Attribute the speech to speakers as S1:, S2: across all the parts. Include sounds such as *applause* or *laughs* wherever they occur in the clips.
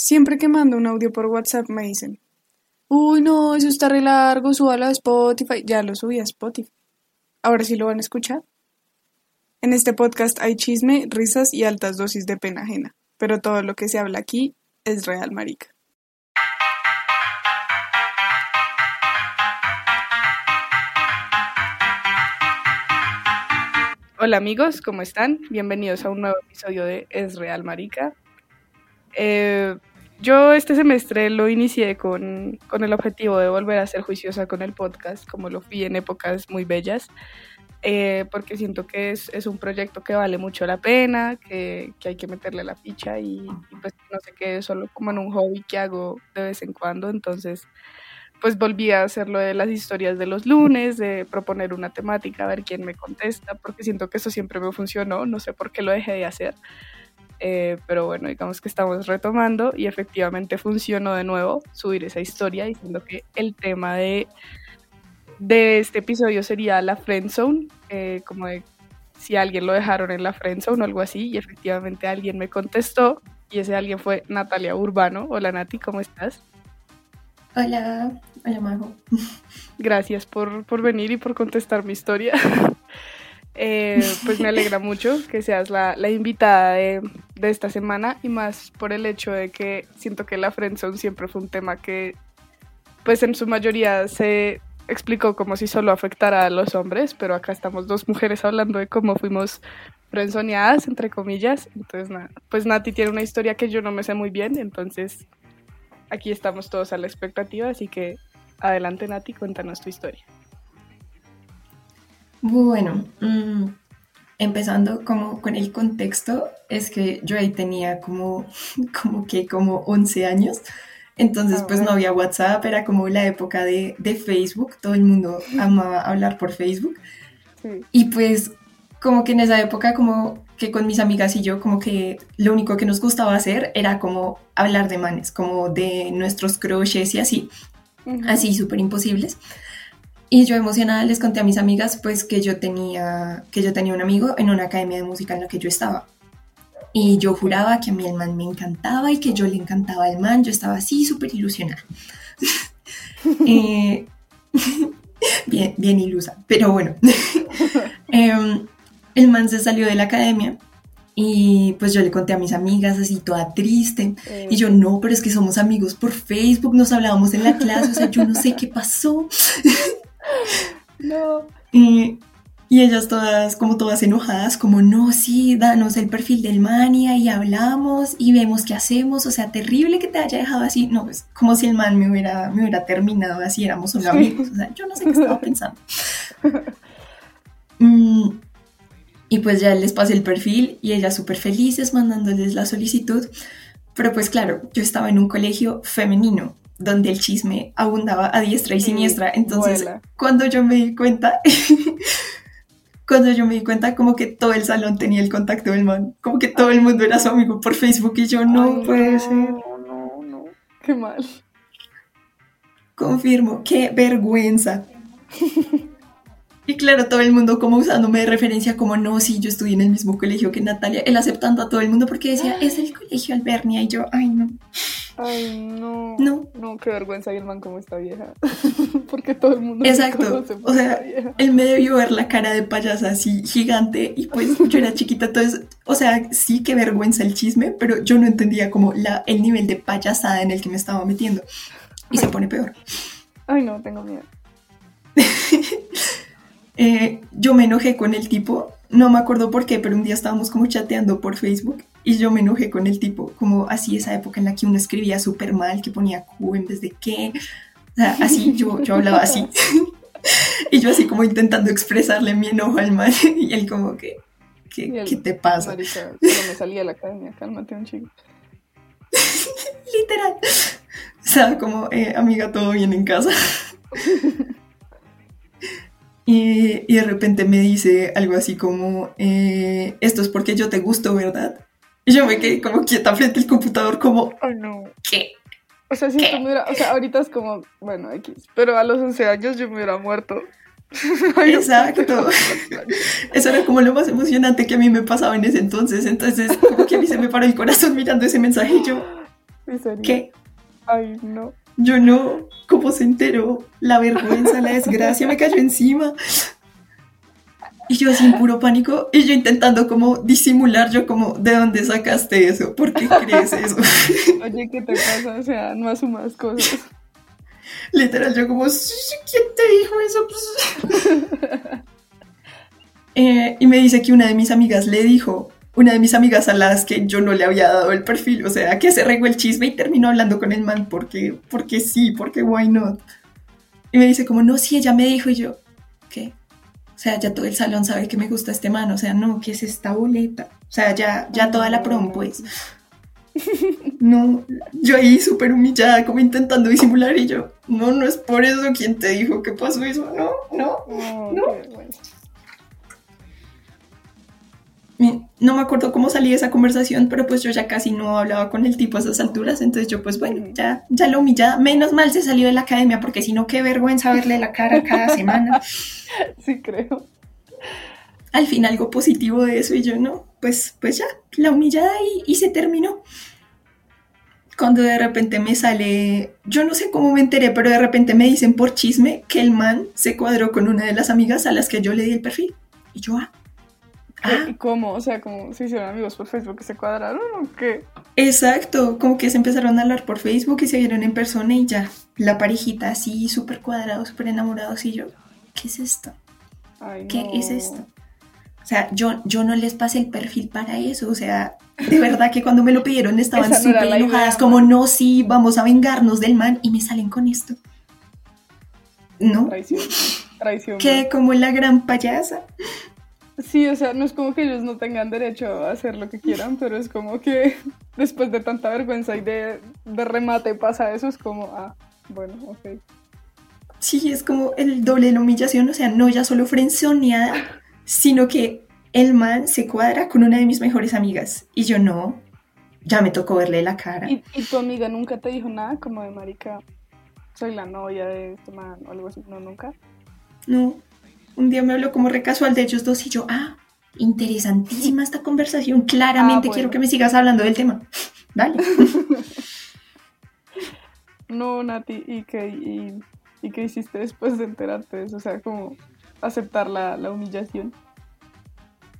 S1: Siempre que mando un audio por WhatsApp me dicen, uy no, eso está re largo, súbalo a Spotify. Ya lo subí a Spotify. Ahora sí lo van a escuchar. En este podcast hay chisme, risas y altas dosis de pena ajena, pero todo lo que se habla aquí es real, marica. Hola amigos, ¿cómo están? Bienvenidos a un nuevo episodio de Es Real Marica. Eh, yo este semestre lo inicié con, con, el objetivo de volver a ser juiciosa con el podcast, como lo fui en épocas muy bellas, eh, porque siento que es, es, un proyecto que vale mucho la pena, que, que hay que meterle la ficha y, pues no sé qué, solo como en un hobby que hago de vez en cuando, entonces pues volví a hacer lo de las historias de los lunes, de proponer una temática, a ver quién me contesta, porque siento que eso siempre me funcionó, no sé por qué lo dejé de hacer. Eh, pero bueno, digamos que estamos retomando y efectivamente funcionó de nuevo subir esa historia diciendo que el tema de, de este episodio sería la friend zone, eh, como de si alguien lo dejaron en la friend zone o algo así, y efectivamente alguien me contestó y ese alguien fue Natalia Urbano. Hola Nati, ¿cómo estás?
S2: Hola, hola Majo.
S1: Gracias por, por venir y por contestar mi historia. *laughs* Eh, pues me alegra *laughs* mucho que seas la, la invitada de, de, esta semana y más por el hecho de que siento que la friendzone siempre fue un tema que pues en su mayoría se explicó como si solo afectara a los hombres, pero acá estamos dos mujeres hablando de cómo fuimos frenzoneadas, entre comillas. Entonces, nada, pues Nati tiene una historia que yo no me sé muy bien, entonces aquí estamos todos a la expectativa, así que adelante Nati, cuéntanos tu historia.
S2: Bueno, mmm, empezando como con el contexto, es que yo ahí tenía como, *laughs* como que como 11 años, entonces pues no había WhatsApp, era como la época de, de Facebook, todo el mundo *laughs* amaba hablar por Facebook, sí. y pues como que en esa época como que con mis amigas y yo como que lo único que nos gustaba hacer era como hablar de manes, como de nuestros crushes y así, uh -huh. así súper imposibles. Y yo emocionada les conté a mis amigas pues que yo tenía que yo tenía un amigo en una academia de música en la que yo estaba. Y yo juraba que a mí el man me encantaba y que yo le encantaba al man, yo estaba así súper ilusionada. *laughs* eh, *laughs* bien, bien ilusa, pero bueno. *laughs* eh, el man se salió de la academia y pues yo le conté a mis amigas así toda triste eh. y yo no, pero es que somos amigos por Facebook, nos hablábamos en la clase, o sea, yo no sé qué pasó.
S1: No.
S2: Y, y, ellas todas, como todas enojadas, como no, sí, danos el perfil del man y ahí hablamos y vemos qué hacemos, o sea, terrible que te haya dejado así, no, es como si el man me hubiera, me hubiera terminado así, éramos solo amigos, o sea, yo no sé qué estaba *laughs* pensando. mm, y pues ya les pasé el perfil y ellas súper felices mandándoles la solicitud. Pero pues claro, yo estaba en un colegio femenino donde el chisme abundaba a diestra y siniestra. Entonces, Vuela. cuando yo me di cuenta, *laughs* cuando yo me di cuenta como que todo el salón tenía el contacto del man, como que todo el mundo era su amigo por Facebook y yo no
S1: Ay,
S2: puede
S1: no,
S2: ser.
S1: No, no, qué mal.
S2: Confirmo, qué vergüenza. Y claro, todo el mundo como usándome de referencia, como no, sí, yo estudié en el mismo colegio que Natalia, él aceptando a todo el mundo porque decía, es el colegio Albernia, y yo, ay, no.
S1: Ay, no.
S2: No.
S1: No, qué vergüenza, y el man como está vieja. *laughs* porque todo el mundo
S2: Exacto. O sea, él me debió ver la cara de payasa así gigante, y pues yo era chiquita, entonces, o sea, sí, qué vergüenza el chisme, pero yo no entendía como la, el nivel de payasada en el que me estaba metiendo. Y
S1: ay.
S2: se pone peor.
S1: Ay, no, tengo miedo. *laughs*
S2: Eh, yo me enojé con el tipo, no me acuerdo por qué, pero un día estábamos como chateando por Facebook y yo me enojé con el tipo, como así esa época en la que uno escribía súper mal, que ponía Q en vez de qué, o sea, así yo, yo hablaba así. *laughs* y yo así como intentando expresarle mi enojo al man *laughs* y él como que, ¿qué, ¿qué te pasa?
S1: Marica, me salía de la academia, cálmate un chico. *laughs*
S2: Literal. O sea, como, eh, amiga, todo bien en casa. Y, y, de repente me dice algo así como, eh, esto es porque yo te gusto, ¿verdad? Y yo me quedé como quieta frente al computador como,
S1: oh, no.
S2: ¿qué?
S1: O sea, si esto me hubiera, o sea, ahorita es como, bueno, X, pero a los 11 años yo me hubiera muerto.
S2: Exacto. Eso era como lo más emocionante que a mí me pasaba en ese entonces. Entonces, como que a mí se me paró el corazón mirando ese mensaje y yo, ¿Qué?
S1: Ay, no.
S2: Yo no. ¿Cómo se enteró? La vergüenza, la desgracia me cayó encima. Y yo sin puro pánico, y yo intentando como disimular, yo como, ¿de dónde sacaste eso? ¿Por qué crees eso? *laughs*
S1: Oye, ¿qué te pasa? O sea, no asumas cosas.
S2: Literal, yo como, ¿quién te dijo eso? *laughs* Eh, y me dice que una de mis amigas le dijo, una de mis amigas a las que yo no le había dado el perfil, o sea, que se regó el chisme y terminó hablando con el man porque, porque sí, porque why not. Y me dice como, no, sí, ella me dijo y yo, ¿qué? O sea, ya todo el salón sabe que me gusta este man, o sea, no, ¿qué es esta boleta? O sea, ya, ya toda la prom, pues. No, yo ahí súper humillada, como intentando disimular y yo, no, no es por eso, ¿quién te dijo que pasó eso? No, no, no. No me acuerdo cómo salí de esa conversación, pero pues yo ya casi no hablaba con el tipo a esas alturas, entonces yo pues bueno, ya, ya lo humillada. Menos mal se salió de la academia, porque si no, qué vergüenza verle la cara cada *laughs* semana.
S1: Sí, creo.
S2: Al fin algo positivo de eso y yo no, pues, pues ya, la humillada y, y se terminó. Cuando de repente me sale, yo no sé cómo me enteré, pero de repente me dicen por chisme que el man se cuadró con una de las amigas a las que yo le di el perfil. Y yo, ah,
S1: ¿Y cómo? O sea, como se hicieron amigos por Facebook que se cuadraron o qué?
S2: Exacto, como que se empezaron a hablar por Facebook y se vieron en persona y ya. La parejita así, súper cuadrados, súper enamorados y yo, ¿qué es esto? ¿Qué es esto? O sea, yo, yo no les pasé el perfil para eso, o sea, de verdad que cuando me lo pidieron estaban súper enojadas, como no, sí, vamos a vengarnos del man y me salen con esto. ¿No?
S1: Traición. Traición.
S2: Que como la gran payasa.
S1: Sí, o sea, no es como que ellos no tengan derecho a hacer lo que quieran, pero es como que *laughs* después de tanta vergüenza y de, remate pasa eso, es como, ah, bueno, ok.
S2: Sí, es como el doble de la humillación, o sea, no ya solo frenzoneada, sino que el man se cuadra con una de mis mejores amigas y yo no, ya me tocó verle la cara.
S1: ¿Y, y tu amiga nunca te dijo nada como de marica, soy la novia de este man o algo así? No, nunca.
S2: No, un día me habló como recasual de ellos dos y yo, ah, interesantísima esta conversación. Claramente ah, quiero que me sigas hablando del tema. *laughs* Dale. *laughs*
S1: no, Nati, ¿y qué, y, qué hiciste después de enterarte de eso? O sea, como aceptar la, humillación.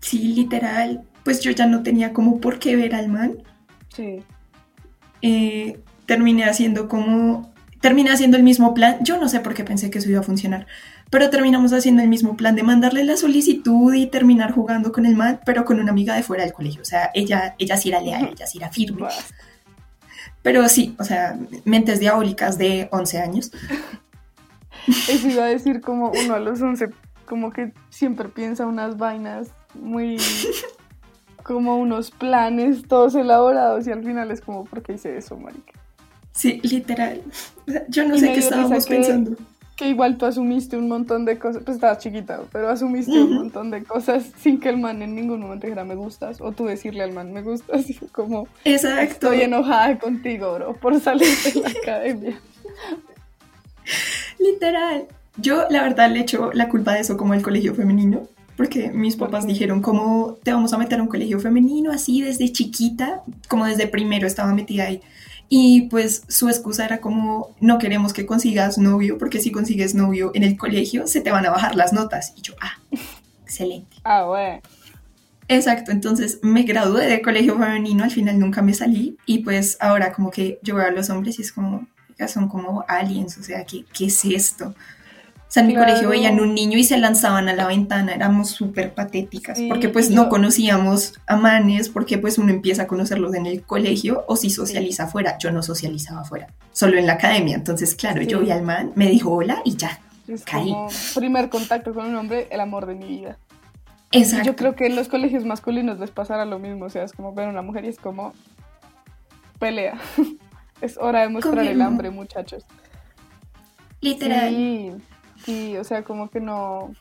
S2: Sí, literal. Pues yo ya no tenía como por qué ver al man.
S1: Sí.
S2: Eh, terminé haciendo como. Terminé haciendo el mismo plan. Yo no sé por qué pensé que eso iba a funcionar pero terminamos haciendo el mismo plan de mandarle la solicitud y terminar jugando con el man, pero con una amiga de fuera del colegio. O sea, ella, ella sí era leal, ella sí era firme. Pero sí, o sea, mentes diabólicas de 11 años.
S1: Eso iba a decir como uno a los 11, como que siempre piensa unas vainas muy... como unos planes todos elaborados y al final es como, ¿por qué hice eso, marica?
S2: Sí, literal. Yo no sé qué estábamos pensando
S1: que igual tú asumiste un montón de cosas, pues estabas chiquita, pero asumiste un montón de cosas sin que el man en ningún momento dijera me gustas, o tú decirle al man me gustas, y como,
S2: Exacto.
S1: estoy enojada contigo, bro, por salir de la academia.
S2: Literal. Yo, la verdad, le echo la culpa de eso como el colegio femenino, porque mis papás dijeron, ¿cómo te vamos a meter a un colegio femenino así desde chiquita? Como desde primero estaba metida ahí. Y pues su excusa era como, no queremos que consigas novio, porque si consigues novio en el colegio se te van a bajar las notas. Y yo, ah, *laughs* excelente.
S1: Ah, bueno.
S2: Exacto, entonces me gradué de colegio femenino, al final nunca me salí y pues ahora como que yo veo a los hombres y es como, ya son como aliens, o sea, ¿qué, qué es esto? O sea, en mi colegio veían un niño y se lanzaban a la ventana, éramos súper patéticas, porque pues no conocíamos a manes, porque pues uno empieza a conocerlos en el colegio o si socializa afuera. Yo no socializaba afuera, solo en la academia. Entonces, claro, yo vi al man, me dijo hola y ya,
S1: es caí. Como primer contacto con un hombre, el amor de mi vida.
S2: Exacto.
S1: Yo creo que en los colegios masculinos les pasará lo mismo, o sea, es como ver a una mujer y es como pelea. *laughs* es hora de mostrar el hambre, muchachos.
S2: Literal.
S1: Sí. Sí, o sea, como que no,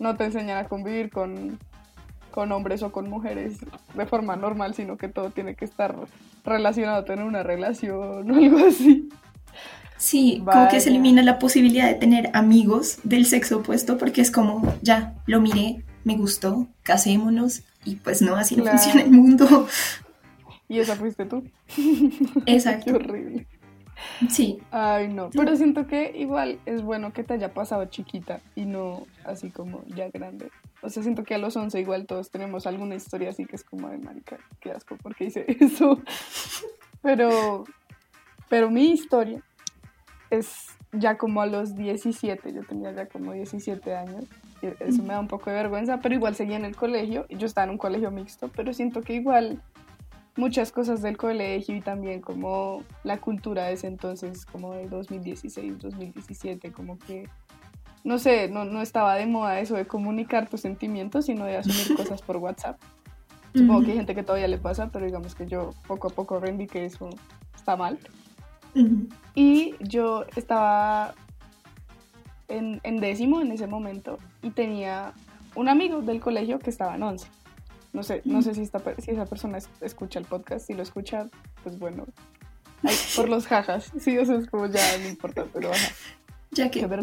S1: no te enseñan a convivir con, hombres o con mujeres de forma normal, sino que todo tiene que estar relacionado a tener una relación o algo así.
S2: Sí, como que se elimina la posibilidad de tener amigos del sexo opuesto porque es como, ya, lo miré, me gustó, casémonos y pues no, así no funciona el mundo.
S1: Y esa fuiste tú.
S2: Exacto. *laughs*
S1: Qué horrible.
S2: Sí.
S1: Ay, no. Pero siento que igual es bueno que te haya pasado chiquita y no así como ya grande. O sea, siento que a los 11 igual todos tenemos alguna historia así que es como de marica, qué asco porque hice *laughs* eso. Pero, pero mi historia es ya como a los 17, yo tenía ya como 17 años. Eso me da un poco de vergüenza, pero igual seguía en el colegio. Yo estaba en un colegio mixto, pero siento que igual muchas cosas del colegio y también como la cultura de ese entonces, como de 2016, 2017, como que, no sé, no, no estaba de moda eso de comunicar tus sentimientos, sino de asumir *laughs* cosas por WhatsApp. Supongo que hay gente que todavía le pasa, pero digamos que yo poco a poco rendí que eso está mal. Y yo estaba en, en décimo en ese momento y tenía un amigo del colegio que estaba en once. No sé, no sé si, esta, si esa persona es- escucha el podcast. Si lo escucha, pues bueno, ay, por los jajas. Sí, eso es como ya no importa, pero ajá.
S2: Ya
S1: Qué
S2: que.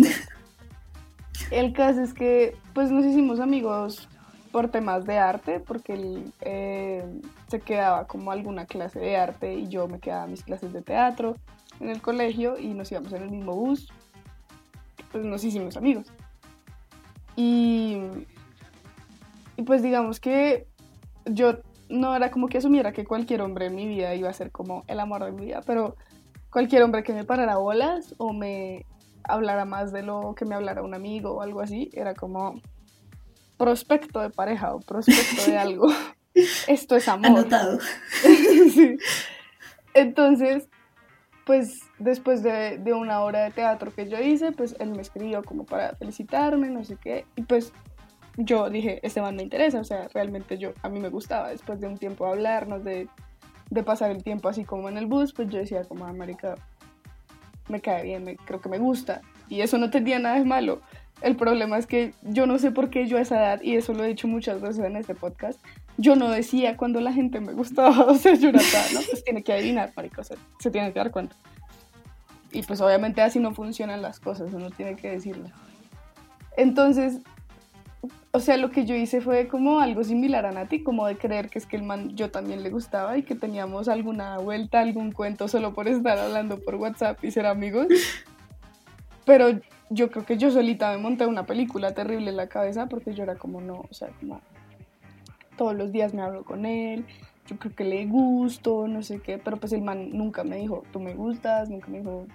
S1: El caso es que, pues nos hicimos amigos por temas de arte, porque él eh, se quedaba como alguna clase de arte y yo me quedaba a mis clases de teatro en el colegio y nos íbamos en el mismo bus. Pues nos hicimos amigos. Y, y pues digamos que yo no era como que asumiera que cualquier hombre en mi vida iba a ser como el amor de mi vida, pero cualquier hombre que me parara bolas o me hablara más de lo que me hablara un amigo o algo así, era como prospecto de pareja o prospecto de *laughs* algo. Esto es amor.
S2: Anotado. *laughs*
S1: Sí. Entonces, pues después de, de una hora de teatro que yo hice, pues él me escribió como para felicitarme, no sé qué, y pues yo dije, este man me interesa, o sea, realmente yo, a mí me gustaba, después de un tiempo hablarnos, de, de pasar el tiempo así como en el bus, pues yo decía como, ah, marica, me cae bien, creo que me gusta, y eso no tenía nada de malo. El problema es que yo no sé por qué yo a esa edad, y eso lo he dicho muchas veces en este podcast, yo no decía cuando la gente me gustaba, *laughs* o sea, yo ¿no? Pues tiene que adivinar, marica, o sea, se tiene que dar cuenta. Y pues obviamente así no funcionan las cosas, uno tiene que decirlo. Entonces, o sea, lo que yo hice fue como algo similar a Nati, como de creer que es que el man yo también le gustaba y que teníamos alguna vuelta, algún cuento solo por estar hablando por WhatsApp y ser amigos. *laughs* Pero yo creo que yo solita me monté una película terrible en la cabeza porque yo era como no, o sea, como todos los días me hablo con él, yo creo que le gusto, no sé qué, pero pues el man nunca me dijo, tú me gustas, nunca me dijo,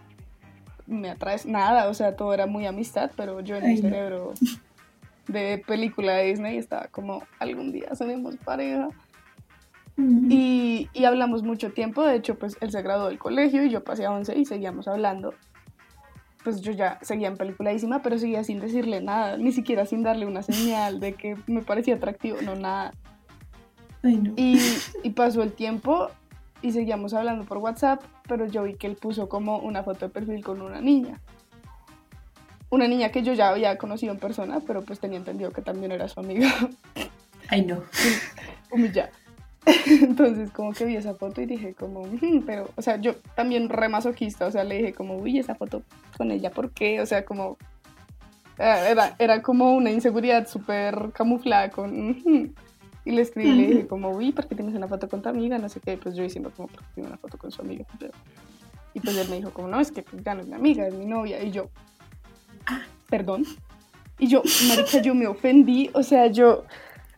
S1: me atraes, nada, o sea, todo era muy amistad, pero yo en mi
S2: Ay,
S1: cerebro *laughs* de película de Disney estaba como, algún día seremos pareja. Y, y hablamos mucho tiempo, de hecho, pues él se graduó del colegio y yo pasé a 11 y seguíamos hablando. Pues yo ya seguía en peliculadísima, pero seguía sin decirle nada, ni siquiera sin darle una señal de que me parecía atractivo, no nada.
S2: Ay, no.
S1: Y, y pasó el tiempo y seguíamos hablando por WhatsApp, pero yo vi que él puso como una foto de perfil con una niña. Una niña que yo ya había conocido en persona, pero pues tenía entendido que también era su amiga.
S2: Ay, no.
S1: humillar. *laughs* Entonces como que vi esa foto y dije como, pero, o sea, yo también re masoquista, o sea, le dije como, uy, esa foto con ella, ¿por qué? O sea, como, eh, era, era como una inseguridad súper camuflada con, y le escribí, le dije como, uy, ¿por qué tienes una foto con tu amiga? No sé qué, pues yo diciendo como, ¿por qué tiene una foto con su amiga? Y pues él me dijo como, no, es que ya no es mi amiga, es mi novia, y yo, "Ah, perdón. Y yo, marica, yo me ofendí, o sea, yo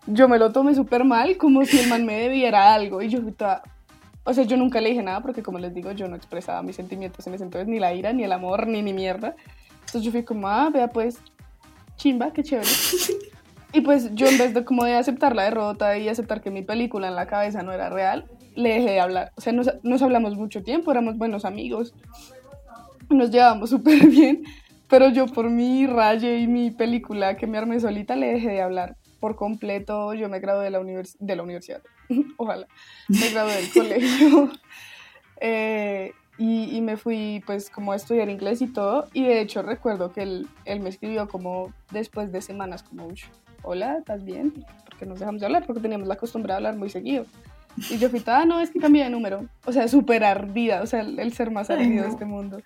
S1: yo me lo tomé súper mal, como si el man me debiera algo. Y yo toda... O sea, yo nunca le dije nada porque, como les digo, yo no expresaba mis sentimientos en ese entonces, ni la ira, ni el amor, ni ni mierda. Entonces yo fui como, ah, vea pues, chimba, qué chévere. Y pues yo en vez de como de aceptar la derrota y aceptar que mi película en la cabeza no era real, le dejé de hablar. O sea, nos, nos hablamos mucho tiempo, éramos buenos amigos, nos llevábamos súper bien, pero yo por mi raye y mi película que me armé solita le dejé de hablar por completo. Yo me gradué de la, univers- de la universidad, *laughs* ojalá, me gradué del colegio. *laughs* Eh, y, y me fui pues como a estudiar inglés y todo. Y de hecho recuerdo que él, él me escribió como después de semanas como, "Ush, hola, ¿estás bien? Porque nos dejamos de hablar, porque teníamos la costumbre de hablar muy seguido. Y yo fui, ah, no, es que cambié de número. O sea, súper ardida, o sea, el, el ser más ardido de
S2: no.
S1: este mundo.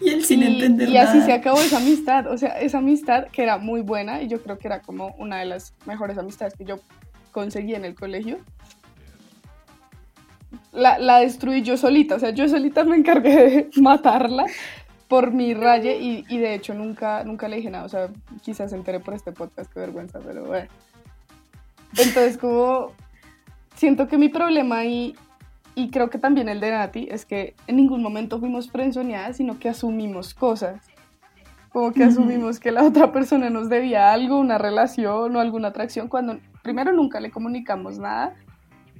S1: *laughs*
S2: Y él sin
S1: y,
S2: entender
S1: y así
S2: nada.
S1: se acabó esa amistad, o sea, esa amistad que era muy buena y yo creo que era como una de las mejores amistades que yo conseguí en el colegio. la, la destruí yo solita, o sea, yo solita me encargué de *laughs* matarla por mi raye y, y, de hecho nunca, nunca le dije nada, o sea, quizás se enteré por este podcast, qué vergüenza, pero bueno. Entonces como siento que mi problema y, y creo que también el de Nati es que en ningún momento fuimos frenzoneadas, sino que asumimos cosas. Como que asumimos que la otra persona nos debía algo, una relación o alguna atracción, cuando primero nunca le comunicamos nada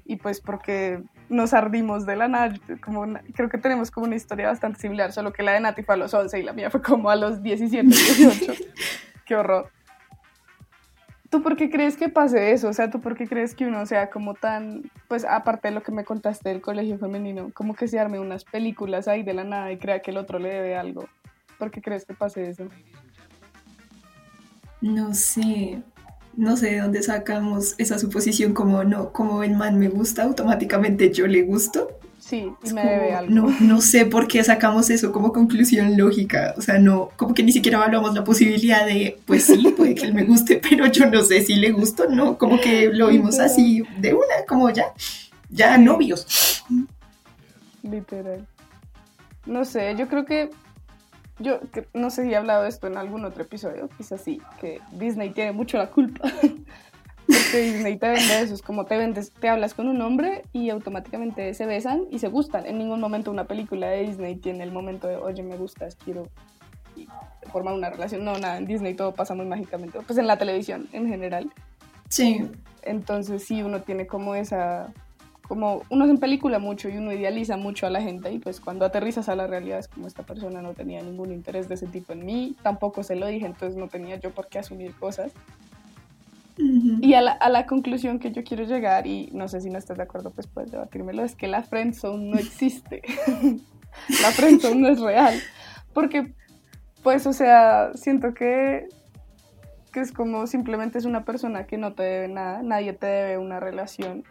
S1: y pues porque nos ardimos de la nada, como creo que tenemos como una historia bastante similar, solo que la de Nati fue a los 11 y la mía fue como a los 17, 18. *laughs* Qué horror. ¿Tú por qué crees que pase eso? O sea, ¿tú por qué crees que uno sea como tan, pues aparte de lo que me contaste del colegio femenino, como que se arme unas películas ahí de la nada y crea que el otro le debe algo? ¿Por qué crees que pase eso?
S2: No sé, no sé de dónde sacamos esa suposición como no, como el man me gusta, automáticamente yo le gusto.
S1: Sí, y me debe algo.
S2: No, no sé por qué sacamos eso como conclusión lógica. O sea, no, como que ni siquiera evaluamos la posibilidad de, pues sí, puede que él me guste, *laughs* pero yo no sé si le gusto, no, como que lo vimos así de una, como ya, ya novios.
S1: Literal. No sé, yo creo que yo no sé si he hablado de esto en algún otro episodio, quizás sí, que Disney tiene mucho la culpa. *laughs* Porque Disney te vende eso, es como te vendes, te hablas con un hombre y automáticamente se besan y se gustan. En ningún momento una película de Disney tiene el momento de, oye, me gustas, quiero formar una relación. No, nada, en Disney todo pasa muy mágicamente. Pues en la televisión en general.
S2: Sí.
S1: Entonces sí, uno tiene como esa como uno se en película mucho y uno idealiza mucho a la gente y pues cuando aterrizas a la realidad es como esta persona no tenía ningún interés de ese tipo en mí, tampoco se lo dije, entonces no tenía yo por qué asumir cosas. Y a la, a la, conclusión que yo quiero llegar, y no sé si no estás de acuerdo, pues puedes debatírmelo, es que la friendzone no existe. *laughs* la friendzone no es real. Porque, pues, o sea, siento que, que es como simplemente es una persona que no te debe nada, nadie te debe una relación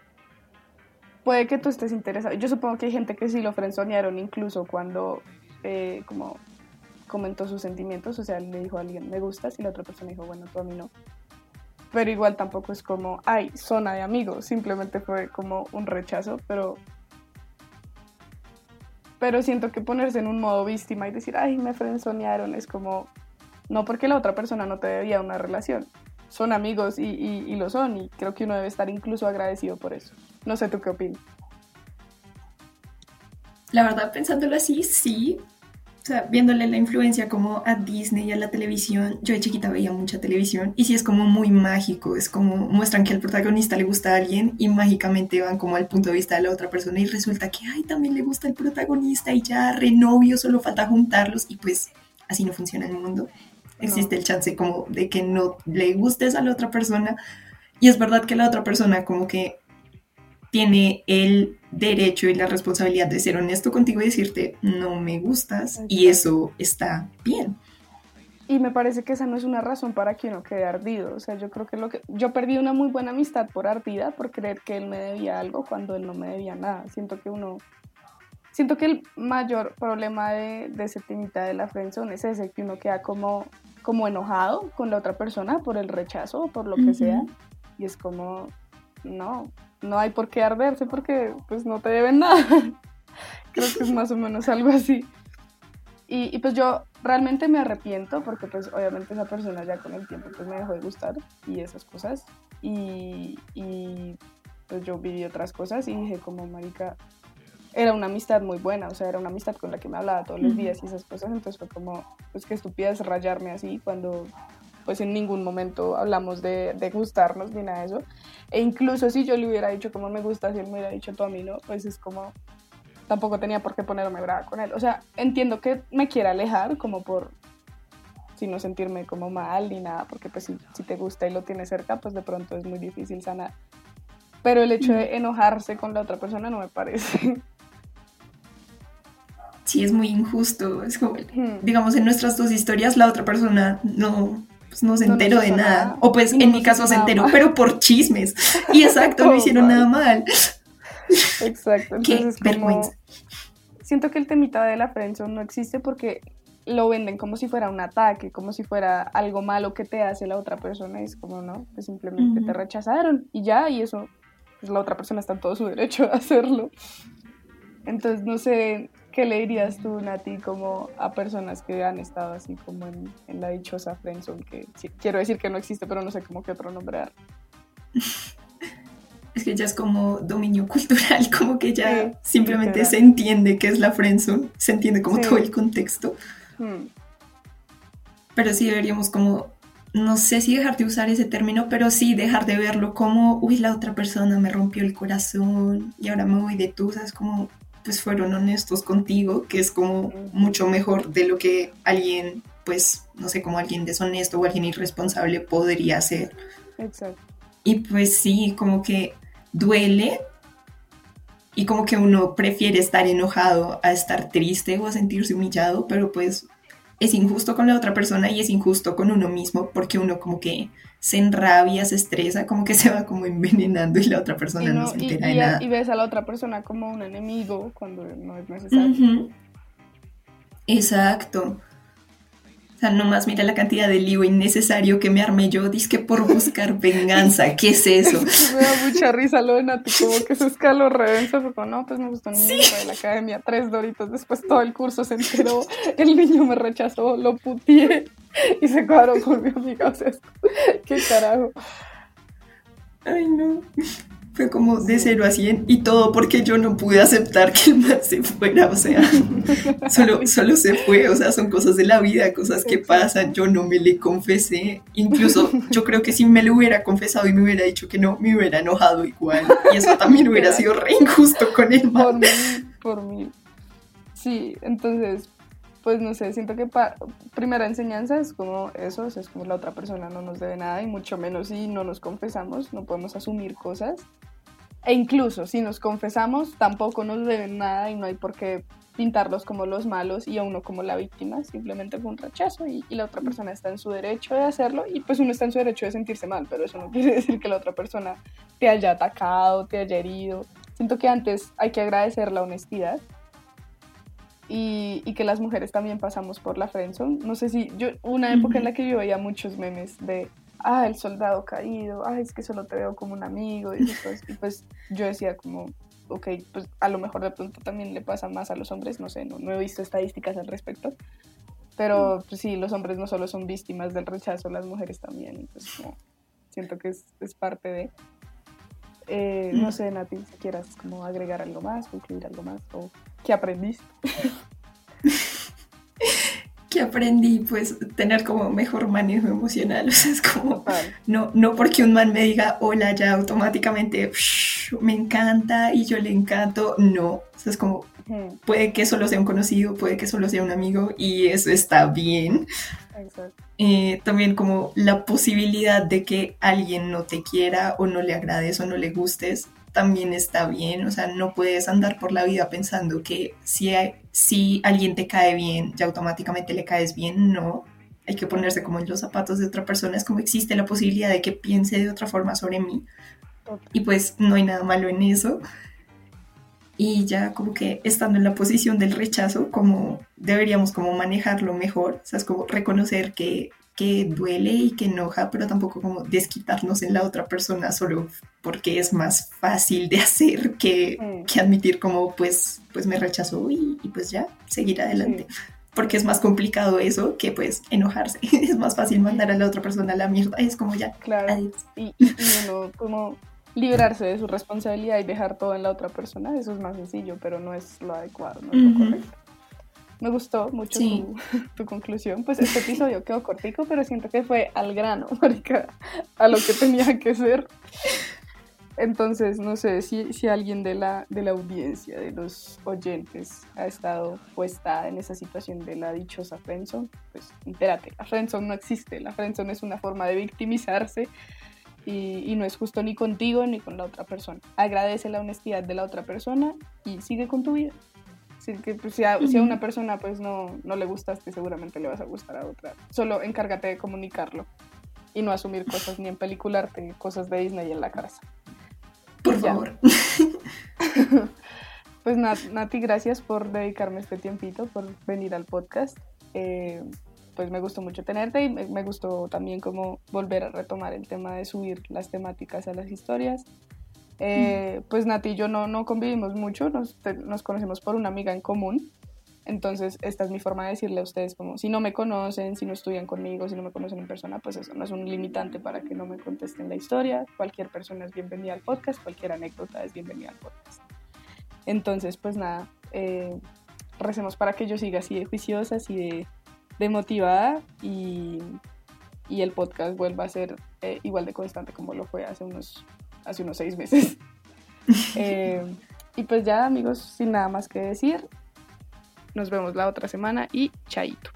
S1: puede que tú estés interesado. Yo supongo que hay gente que sí lo frenzonearon incluso cuando eh, como comentó sus sentimientos, o sea, le dijo a alguien, me gustas, y la otra persona dijo, bueno, tú a mí no. Pero igual tampoco es como, ay, zona de amigos, simplemente fue como un rechazo, pero... Pero siento que ponerse en un modo víctima y decir, ay, me frenzonearon, es como, no porque la otra persona no te debía una relación, son amigos y, y lo son, y creo que uno debe estar incluso agradecido por eso. No sé tú qué opinas.
S2: La verdad, pensándolo así, sí. O sea, viéndole la influencia como a Disney y a la televisión, yo de chiquita veía mucha televisión y sí es como muy mágico, es como muestran que al protagonista le gusta a alguien y mágicamente van como al punto de vista de la otra persona y resulta que, ay, también le gusta el protagonista y ya renovio, solo falta juntarlos y pues así no funciona el mundo. Existe el chance como de que no le gustes a la otra persona y es verdad que la otra persona como que tiene el derecho y la responsabilidad de ser honesto contigo y decirte no me gustas y eso está bien.
S1: Y me parece que esa no es una razón para que uno quede ardido. O sea, yo creo que lo que yo perdí una muy buena amistad por ardida, por creer que él me debía algo cuando él no me debía nada. Siento que uno siento que el mayor problema de, de ese temita de la friendzone es ese que uno queda como como enojado con la otra persona por el rechazo o por lo que sea y es como no, no hay por qué arderse porque pues no te deben nada. *laughs* Creo que es más o menos algo así. Y, pues yo realmente me arrepiento porque pues obviamente esa persona ya con el tiempo pues me dejó de gustar y esas cosas. Y, y pues yo viví otras cosas y dije como marica, era una amistad muy buena, o sea, era una amistad con la que me hablaba todos los días y esas cosas, entonces fue como, pues qué estupidez rayarme así cuando pues en ningún momento hablamos de, de, gustarnos ni nada de eso. E incluso si yo le hubiera dicho como me gusta, si él me hubiera dicho tú a mí no, pues es como, tampoco tenía por qué ponerme brava con él. O sea, entiendo que me quiera alejar como por, si no sentirme como mal ni nada, porque pues si, si te gusta y lo tienes cerca, pues de pronto es muy difícil sanar. Pero el hecho de enojarse con la otra persona no me parece.
S2: Sí, es muy injusto. Es como, digamos, en nuestras dos historias la otra persona no, pues no se enteró de nada. O pues en mi caso se enteró, pero por chismes. *laughs* Y exacto, no hicieron nada mal.
S1: Exacto. Entonces, Qué vergüenza. Siento que el temita de la friendzone no existe porque lo venden como si fuera un ataque, como si fuera algo malo que te hace la otra persona. Y es como, no, que simplemente te rechazaron y ya, y eso pues, la otra persona está en todo su derecho de hacerlo. Entonces, no sé, ¿qué le dirías tú, Nati, como a personas que han estado así como en, en la dichosa friendzone? Que quiero decir que no existe, pero no sé cómo qué otro nombre dar. *laughs*
S2: Es que ya es como dominio cultural, *laughs* como que ya simplemente se entiende qué es la friendzone, se entiende como todo el contexto. Hmm. Pero sí deberíamos como, no sé si dejar de usar ese término, pero sí dejar de verlo como, uy, la otra persona me rompió el corazón y ahora me voy de tú, ¿sabes? Como, pues fueron honestos contigo, que es como mucho mejor de lo que alguien, pues, no sé, como alguien deshonesto o alguien irresponsable podría ser. Exacto. Y pues sí, como que duele y como que uno prefiere estar enojado a estar triste o a sentirse humillado, pero pues es injusto con la otra persona y es injusto con uno mismo porque uno como que se enrabia, se estresa, como que *laughs* se va como envenenando y la otra persona no, se entera de nada.
S1: Y ves a la otra persona como un enemigo cuando no es necesario.
S2: Exacto. O sea, nomás mira la cantidad de lío innecesario que me armé yo, disque por buscar venganza. ¿Qué es eso? *laughs*
S1: me da mucha risa lo de Nati, como *laughs* que se escaló redenso, fue como, no, pues me gustó ni sí. de la academia, tres doritos, después todo el curso se enteró, el niño me rechazó, lo putié y se cuadró con mi amiga, o sea, *laughs* qué carajo.
S2: Ay, no fue como de 0 a 100 y todo porque yo no pude aceptar que el man se fuera, o sea, *laughs* solo, solo se fue, o sea, son cosas de la vida, cosas que pasan, yo no me le confesé, incluso yo creo que si me lo hubiera confesado y me hubiera dicho que no, me hubiera enojado igual y eso también hubiera sido re injusto con él.
S1: Por mí, por mí. Sí, entonces, pues no sé, siento que pa primera enseñanza es como eso, es como la otra persona no nos debe nada y mucho menos si no nos confesamos, no podemos asumir cosas e incluso si nos confesamos, tampoco nos deben nada y no hay por qué pintarlos como los malos y a uno como la víctima, simplemente fue un rechazo y, la otra persona está en su derecho de hacerlo y pues uno está en su derecho de sentirse mal, pero eso no *laughs* quiere decir que la otra persona te haya atacado, te haya herido. Siento que antes hay que agradecer la honestidad y, y que las mujeres también pasamos por la friendzone. No sé si yo, una época en la que yo veía muchos memes de ah, el soldado caído, ah, es que solo te veo como un amigo, y, pues yo decía como, ok, pues a lo mejor de pronto también le pasa más a los hombres, no sé, no, no he visto estadísticas al respecto, pero pues sí, los hombres no solo son víctimas del rechazo, las mujeres también, entonces como, siento que es, es parte de... Eh, no sé, Nati, si quieras como agregar algo más, concluir algo más, o qué aprendiste. *laughs*
S2: que aprendí pues tener como mejor manejo emocional, *laughs* o sea, es como, no, no porque un man me diga hola ya automáticamente me encanta y yo le encanto, no, o sea, es como, puede que solo sea un conocido, puede que solo sea un amigo y eso está bien. Eh, también como la posibilidad de que alguien no te quiera o no le agrades o no le gustes, también está bien, o sea, no puedes andar por la vida pensando que si, si alguien te cae bien, ya automáticamente le caes bien, no. Hay que ponerse como en los zapatos de otra persona, es como existe la posibilidad de que piense de otra forma sobre mí. Y pues no hay nada malo en eso. Y ya como que estando en la posición del rechazo, como deberíamos como manejarlo mejor, o sea, es como reconocer que que duele y que enoja, pero tampoco como desquitarnos en la otra persona solo porque es más fácil de hacer que, mm. que admitir como pues, pues me rechazó y, pues ya, seguir adelante. Porque es más complicado eso que pues enojarse. *laughs* es más fácil mandar a la otra persona a la mierda. Es como ya.
S1: Claro. Y, y uno como librarse de su responsabilidad y dejar todo en la otra persona, eso es más sencillo, pero no es lo adecuado, no es lo correcto. Me gustó mucho *laughs* tu, conclusión. Pues este episodio quedó cortico, pero siento que fue al grano, *laughs* a lo que tenía que ser. Entonces, no sé si, si alguien de la, de la audiencia, de los oyentes, ha estado puesta en esa situación de la dichosa friendzone, pues entérate, la friendzone no existe. La friendzone es una forma de victimizarse y, y, no es justo ni contigo ni con la otra persona. Agradece la honestidad de la otra persona y sigue con tu vida que pues, si, a, una persona pues no, no le gustaste, seguramente le vas a gustar a otra. Solo encárgate de comunicarlo y no asumir cosas ni en pelicularte cosas de Disney en la casa.
S2: Por favor.
S1: pues Nati, gracias por dedicarme este tiempito, por venir al podcast. Eh, pues me gustó mucho tenerte y me, me, gustó también como volver a retomar el tema de subir las temáticas a las historias. Eh, pues Nati y yo no, no convivimos mucho, nos, nos conocemos por una amiga en común. Entonces, esta es mi forma de decirle a ustedes como si no me conocen, si no estudian conmigo, si no me conocen en persona, pues eso no es un limitante para que no me contesten la historia. Cualquier persona es bienvenida al podcast, cualquier anécdota es bienvenida al podcast. Entonces, pues nada, eh, recemos para que yo siga así de juiciosa, así de, de motivada y, y, el podcast vuelva a ser eh, igual de constante como lo fue hace unos, hace unos seis meses. *laughs* Eh, y pues ya amigos, sin nada más que decir, nos vemos la otra semana y chaito.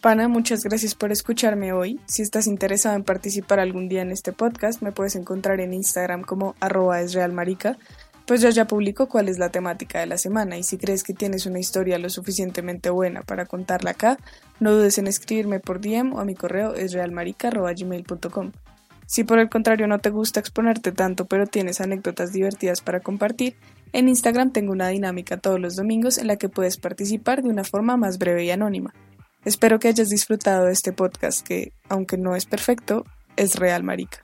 S1: Pana, muchas gracias por escucharme hoy. Si estás interesado en participar algún día en este podcast, me puedes encontrar en Instagram como arroba esrealmarica, pues yo ya publico cuál es la temática de la semana y si crees que tienes una historia lo suficientemente buena para contarla acá, no dudes en escribirme por DM o a mi correo esrealmarica.gmail.com. Si por el contrario no te gusta exponerte tanto pero tienes anécdotas divertidas para compartir, en Instagram tengo una dinámica todos los domingos en la que puedes participar de una forma más breve y anónima. Espero que hayas disfrutado de este podcast que, aunque no es perfecto, es real marica.